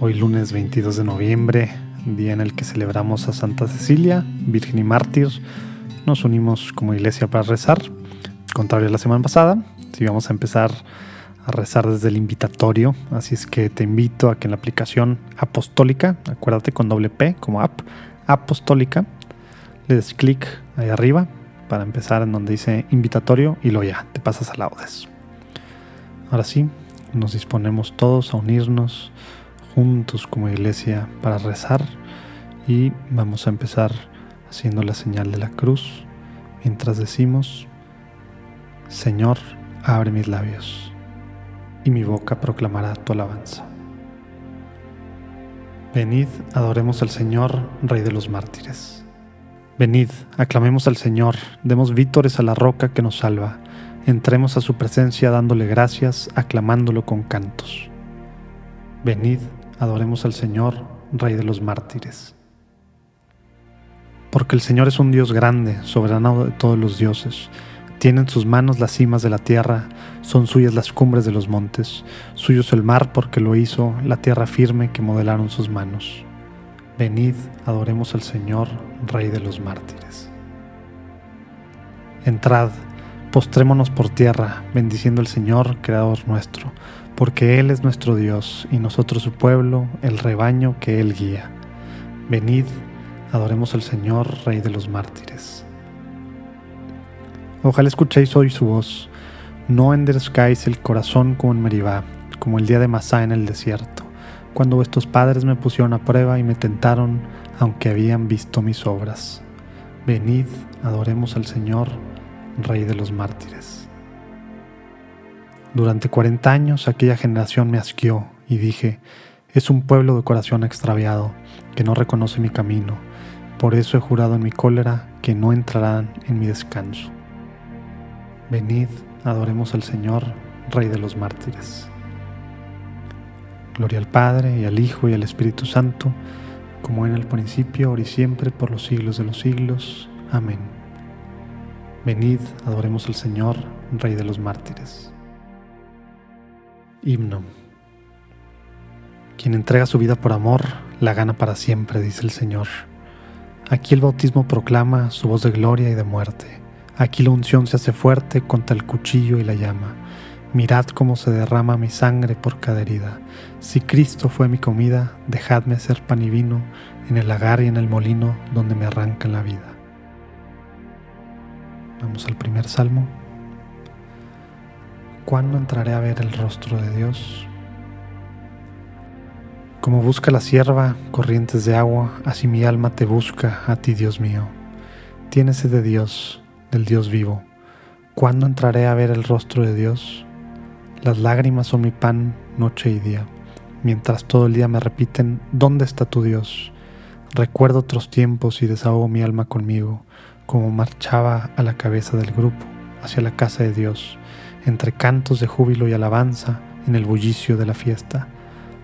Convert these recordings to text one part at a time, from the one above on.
Hoy lunes 22 de noviembre, día en el que celebramos a Santa Cecilia, Virgen y Mártir. Nos unimos como iglesia para rezar, contrario a la semana pasada, si vamos a empezar a rezar desde el invitatorio, así es que te invito a que en la aplicación apostólica, acuérdate con doble P como app, apostólica, le des clic ahí arriba para empezar en donde dice invitatorio y luego ya te pasas a laudes. Ahora sí, nos disponemos todos a unirnos juntos como iglesia para rezar y vamos a empezar haciendo la señal de la cruz mientras decimos, Señor, abre mis labios y mi boca proclamará tu alabanza. Venid, adoremos al Señor, Rey de los mártires. Venid, aclamemos al Señor, demos vítores a la roca que nos salva entremos a su presencia dándole gracias, aclamándolo con cantos. Venid, adoremos al Señor, Rey de los mártires. Porque el Señor es un Dios grande, soberano de todos los dioses. Tiene en sus manos las cimas de la tierra, son suyas las cumbres de los montes, suyo es el mar porque lo hizo, la tierra firme que modelaron sus manos. Venid, adoremos al Señor, Rey de los mártires. Entrad, Postrémonos por tierra, bendiciendo al Señor, Creador nuestro, porque Él es nuestro Dios y nosotros su pueblo, el rebaño que Él guía. Venid, adoremos al Señor, Rey de los mártires. Ojalá escuchéis hoy su voz, no enderezcáis el corazón como en Meribá, como el día de Masá en el desierto, cuando vuestros padres me pusieron a prueba y me tentaron, aunque habían visto mis obras. Venid, adoremos al Señor, Rey de los mártires. Durante 40 años aquella generación me asqueó y dije, es un pueblo de corazón extraviado, que no reconoce mi camino, por eso he jurado en mi cólera que no entrarán en mi descanso. Venid, adoremos al Señor, Rey de los mártires. Gloria al Padre, y al Hijo, y al Espíritu Santo, como en el principio, ahora y siempre, por los siglos de los siglos. Amén. Venid, adoremos al Señor, Rey de los mártires. Himno. Quien entrega su vida por amor, la gana para siempre, dice el Señor. Aquí el bautismo proclama su voz de gloria y de muerte. Aquí la unción se hace fuerte contra el cuchillo y la llama. Mirad cómo se derrama mi sangre por cada herida. Si Cristo fue mi comida, dejadme ser pan y vino en el lagar y en el molino donde me arrancan la vida. Vamos al primer salmo. ¿Cuándo entraré a ver el rostro de Dios? Como busca la sierva corrientes de agua, así mi alma te busca a ti, Dios mío. Tienes de Dios, del Dios vivo. ¿Cuándo entraré a ver el rostro de Dios? Las lágrimas son mi pan noche y día, mientras todo el día me repiten, ¿dónde está tu Dios? Recuerdo otros tiempos y desahogo mi alma conmigo como marchaba a la cabeza del grupo hacia la casa de Dios, entre cantos de júbilo y alabanza en el bullicio de la fiesta.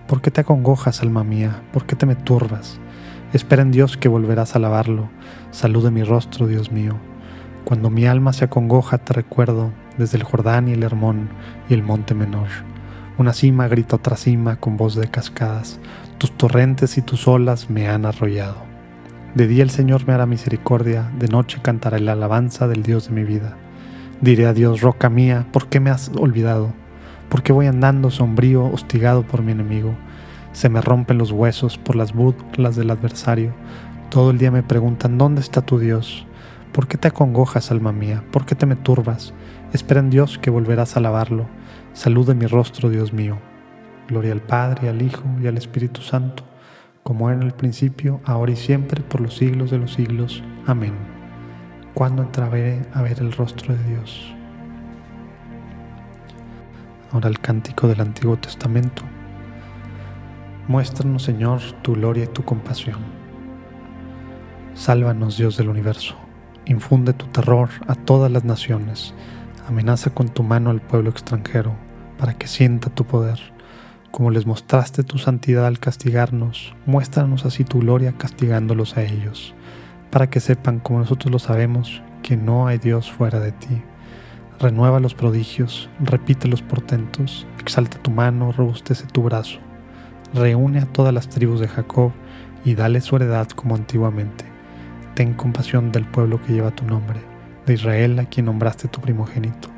¿Por qué te acongojas, alma mía? ¿Por qué te me turbas? Espera en Dios que volverás a alabarlo. Salude mi rostro, Dios mío. Cuando mi alma se acongoja, te recuerdo desde el Jordán y el Hermón y el monte menor. Una cima grita otra cima con voz de cascadas. Tus torrentes y tus olas me han arrollado. De día el Señor me hará misericordia, de noche cantaré la alabanza del Dios de mi vida. Diré a Dios, roca mía, ¿por qué me has olvidado? ¿Por qué voy andando sombrío, hostigado por mi enemigo? Se me rompen los huesos por las burlas del adversario. Todo el día me preguntan, ¿dónde está tu Dios? ¿Por qué te acongojas, alma mía? ¿Por qué te me turbas? Espera en Dios que volverás a alabarlo. Salude mi rostro, Dios mío. Gloria al Padre, al Hijo y al Espíritu Santo, como era en el principio, ahora y siempre, por los siglos de los siglos. Amén. ¿Cuándo entraré a ver el rostro de Dios? Ahora el cántico del Antiguo Testamento. Muéstranos, Señor, tu gloria y tu compasión. Sálvanos, Dios del universo. Infunde tu terror a todas las naciones. Amenaza con tu mano al pueblo extranjero, para que sienta tu poder. Como les mostraste tu santidad al castigarnos, muéstranos así tu gloria castigándolos a ellos, para que sepan, como nosotros lo sabemos, que no hay Dios fuera de ti Renueva los prodigios, repite los portentos, exalta tu mano, robustece tu brazo. Reúne a todas las tribus de Jacob y dale su heredad como antiguamente. Ten compasión del pueblo que lleva tu nombre, de Israel a quien nombraste tu primogénito.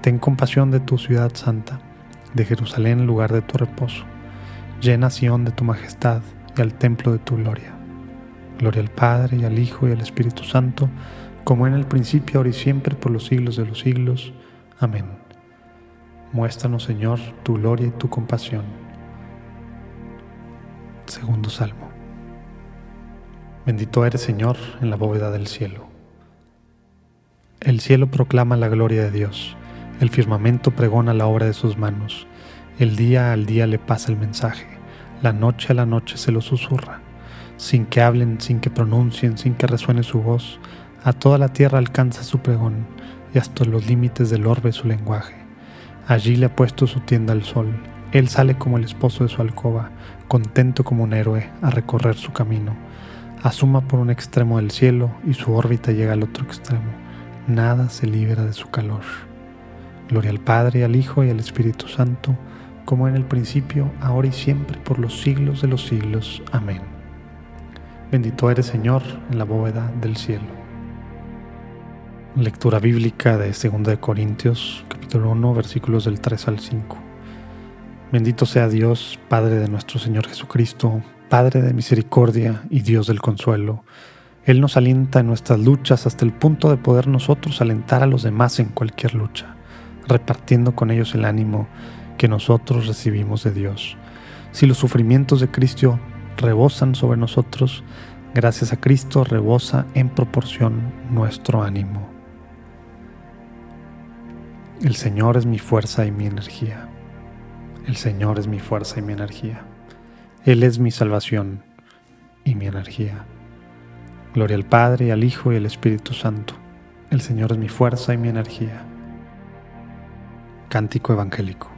Ten compasión de tu ciudad santa, de Jerusalén lugar de tu reposo. Llena Sión de tu majestad y al templo de tu gloria. Gloria al Padre y al Hijo y al Espíritu Santo, como en el principio, ahora y siempre, por los siglos de los siglos. Amén. Muéstranos, Señor, tu gloria y tu compasión. Segundo Salmo. Bendito eres, Señor, en la bóveda del cielo. El cielo proclama la gloria de Dios, el firmamento pregona la obra de sus manos, el día al día le pasa el mensaje, la noche a la noche se lo susurra, sin que hablen, sin que pronuncien, sin que resuene su voz, a toda la tierra alcanza su pregón y hasta los límites del orbe su lenguaje. Allí le ha puesto su tienda al sol. Él sale como el esposo de su alcoba, contento como un héroe a recorrer su camino. Asuma por un extremo del cielo y su órbita llega al otro extremo. Nada se libera de su calor. Gloria al Padre, al Hijo y al Espíritu Santo, como en el principio, ahora y siempre, por los siglos de los siglos. Amén. Bendito eres, Señor, en la bóveda del cielo. Lectura bíblica de 2 de Corintios, capítulo 1, versículos del 3 al 5. Bendito sea Dios, Padre de nuestro Señor Jesucristo, Padre de misericordia y Dios del consuelo. Él nos alienta en nuestras luchas hasta el punto de poder nosotros alentar a los demás en cualquier lucha, repartiendo con ellos el ánimo que nosotros recibimos de Dios. Si los sufrimientos de Cristo rebosan sobre nosotros, gracias a Cristo rebosa en proporción nuestro ánimo. El Señor es mi fuerza y mi energía. El Señor es mi fuerza y mi energía. Él es mi salvación y mi energía. Gloria al Padre, al Hijo y al Espíritu Santo. El Señor es mi fuerza y mi energía. Cántico Evangélico.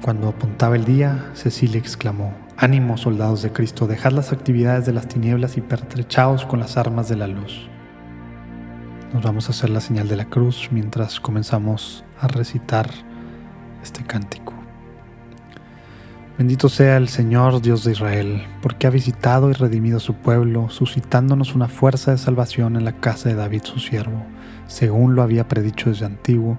Cuando apuntaba el día, Cecilia exclamó, Ánimo, soldados de Cristo, dejad las actividades de las tinieblas y pertrechaos con las armas de la luz. Nos vamos a hacer la señal de la cruz mientras comenzamos a recitar este cántico. Bendito sea el Señor Dios de Israel, porque ha visitado y redimido su pueblo, suscitándonos una fuerza de salvación en la casa de David su siervo, según lo había predicho desde antiguo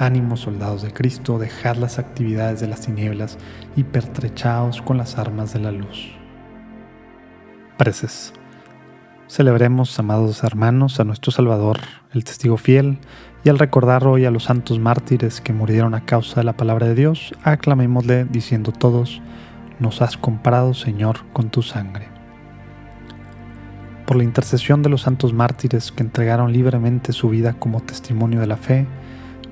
Ánimo, soldados de Cristo, dejad las actividades de las tinieblas y pertrechaos con las armas de la luz. Preces. Celebremos, amados hermanos, a nuestro Salvador, el testigo fiel, y al recordar hoy a los santos mártires que murieron a causa de la palabra de Dios, aclamémosle diciendo todos, nos has comprado, Señor, con tu sangre. Por la intercesión de los santos mártires que entregaron libremente su vida como testimonio de la fe,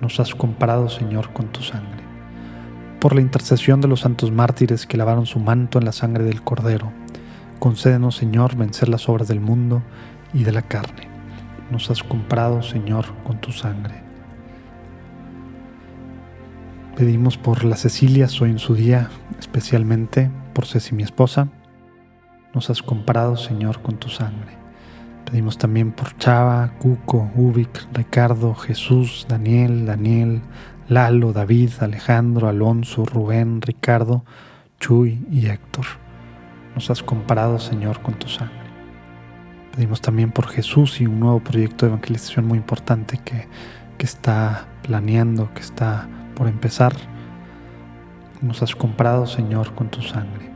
Nos has comparado, Señor, con tu sangre. Por la intercesión de los santos mártires que lavaron su manto en la sangre del Cordero, concédenos, Señor, vencer las obras del mundo y de la carne. Nos has comprado, Señor, con tu sangre. Pedimos por la Cecilia hoy en su día, especialmente por Ceci, mi esposa. Nos has comprado, Señor, con tu sangre. Pedimos también por Chava, Cuco, Ubik, Ricardo, Jesús, Daniel, Daniel, Lalo, David, Alejandro, Alonso, Rubén, Ricardo, Chuy y Héctor. Nos has comparado, Señor, con tu sangre. Pedimos también por Jesús y un nuevo proyecto de evangelización muy importante que, que está planeando, que está por empezar, nos has comprado, Señor, con tu sangre.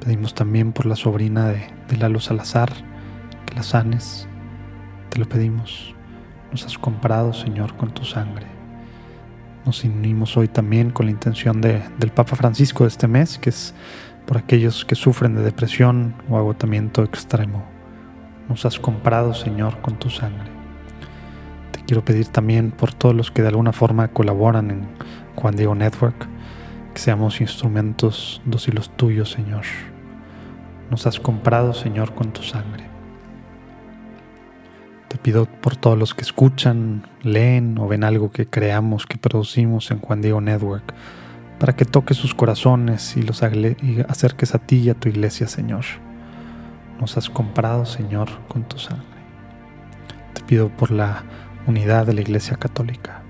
Pedimos también por la sobrina de, de Lalo Salazar, que la sanes. Te lo pedimos. Nos has comprado, Señor, con tu sangre. Nos unimos hoy también con la intención de, del Papa Francisco de este mes, que es por aquellos que sufren de depresión o agotamiento extremo. Nos has comprado, Señor, con tu sangre. Quiero pedir también por todos los que de alguna forma colaboran en Juan Diego Network, que seamos instrumentos dóciles tuyos, Señor. Nos has comprado, Señor, con tu sangre. Te pido por todos los que escuchan, leen o ven algo que creamos, que producimos en Juan Diego Network, para que toques sus corazones y los acerques a ti y a tu iglesia, Señor. Nos has comprado, Señor, con tu sangre. Te pido por la unidad de la Iglesia Católica.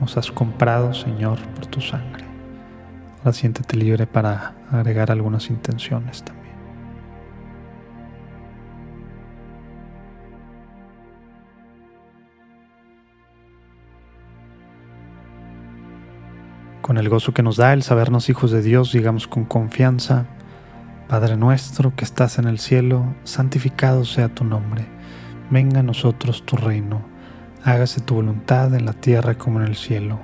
Nos has comprado, Señor, por tu sangre. Ahora siéntete libre para agregar algunas intenciones también. Con el gozo que nos da el sabernos hijos de Dios, digamos con confianza, Padre nuestro que estás en el cielo, santificado sea tu nombre, venga a nosotros tu reino hágase tu voluntad en la tierra como en el cielo.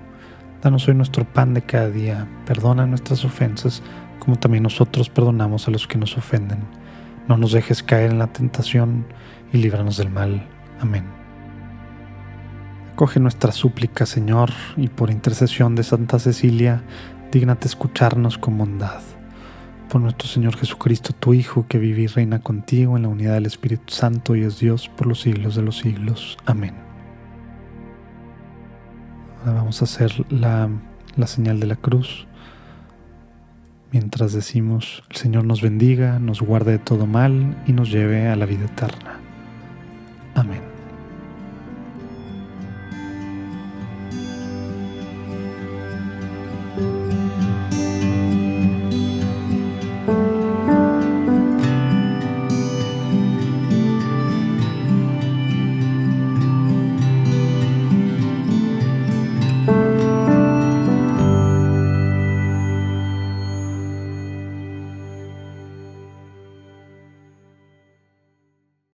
Danos hoy nuestro pan de cada día, perdona nuestras ofensas, como también nosotros perdonamos a los que nos ofenden. No nos dejes caer en la tentación y líbranos del mal. Amén. Acoge nuestra súplica, Señor, y por intercesión de Santa Cecilia, dígnate escucharnos con bondad. Por nuestro Señor Jesucristo, tu Hijo, que vive y reina contigo en la unidad del Espíritu Santo y es Dios por los siglos de los siglos. Amén vamos a hacer la, la señal de la cruz mientras decimos, el Señor nos bendiga, nos guarde de todo mal y nos lleve a la vida eterna. Amén.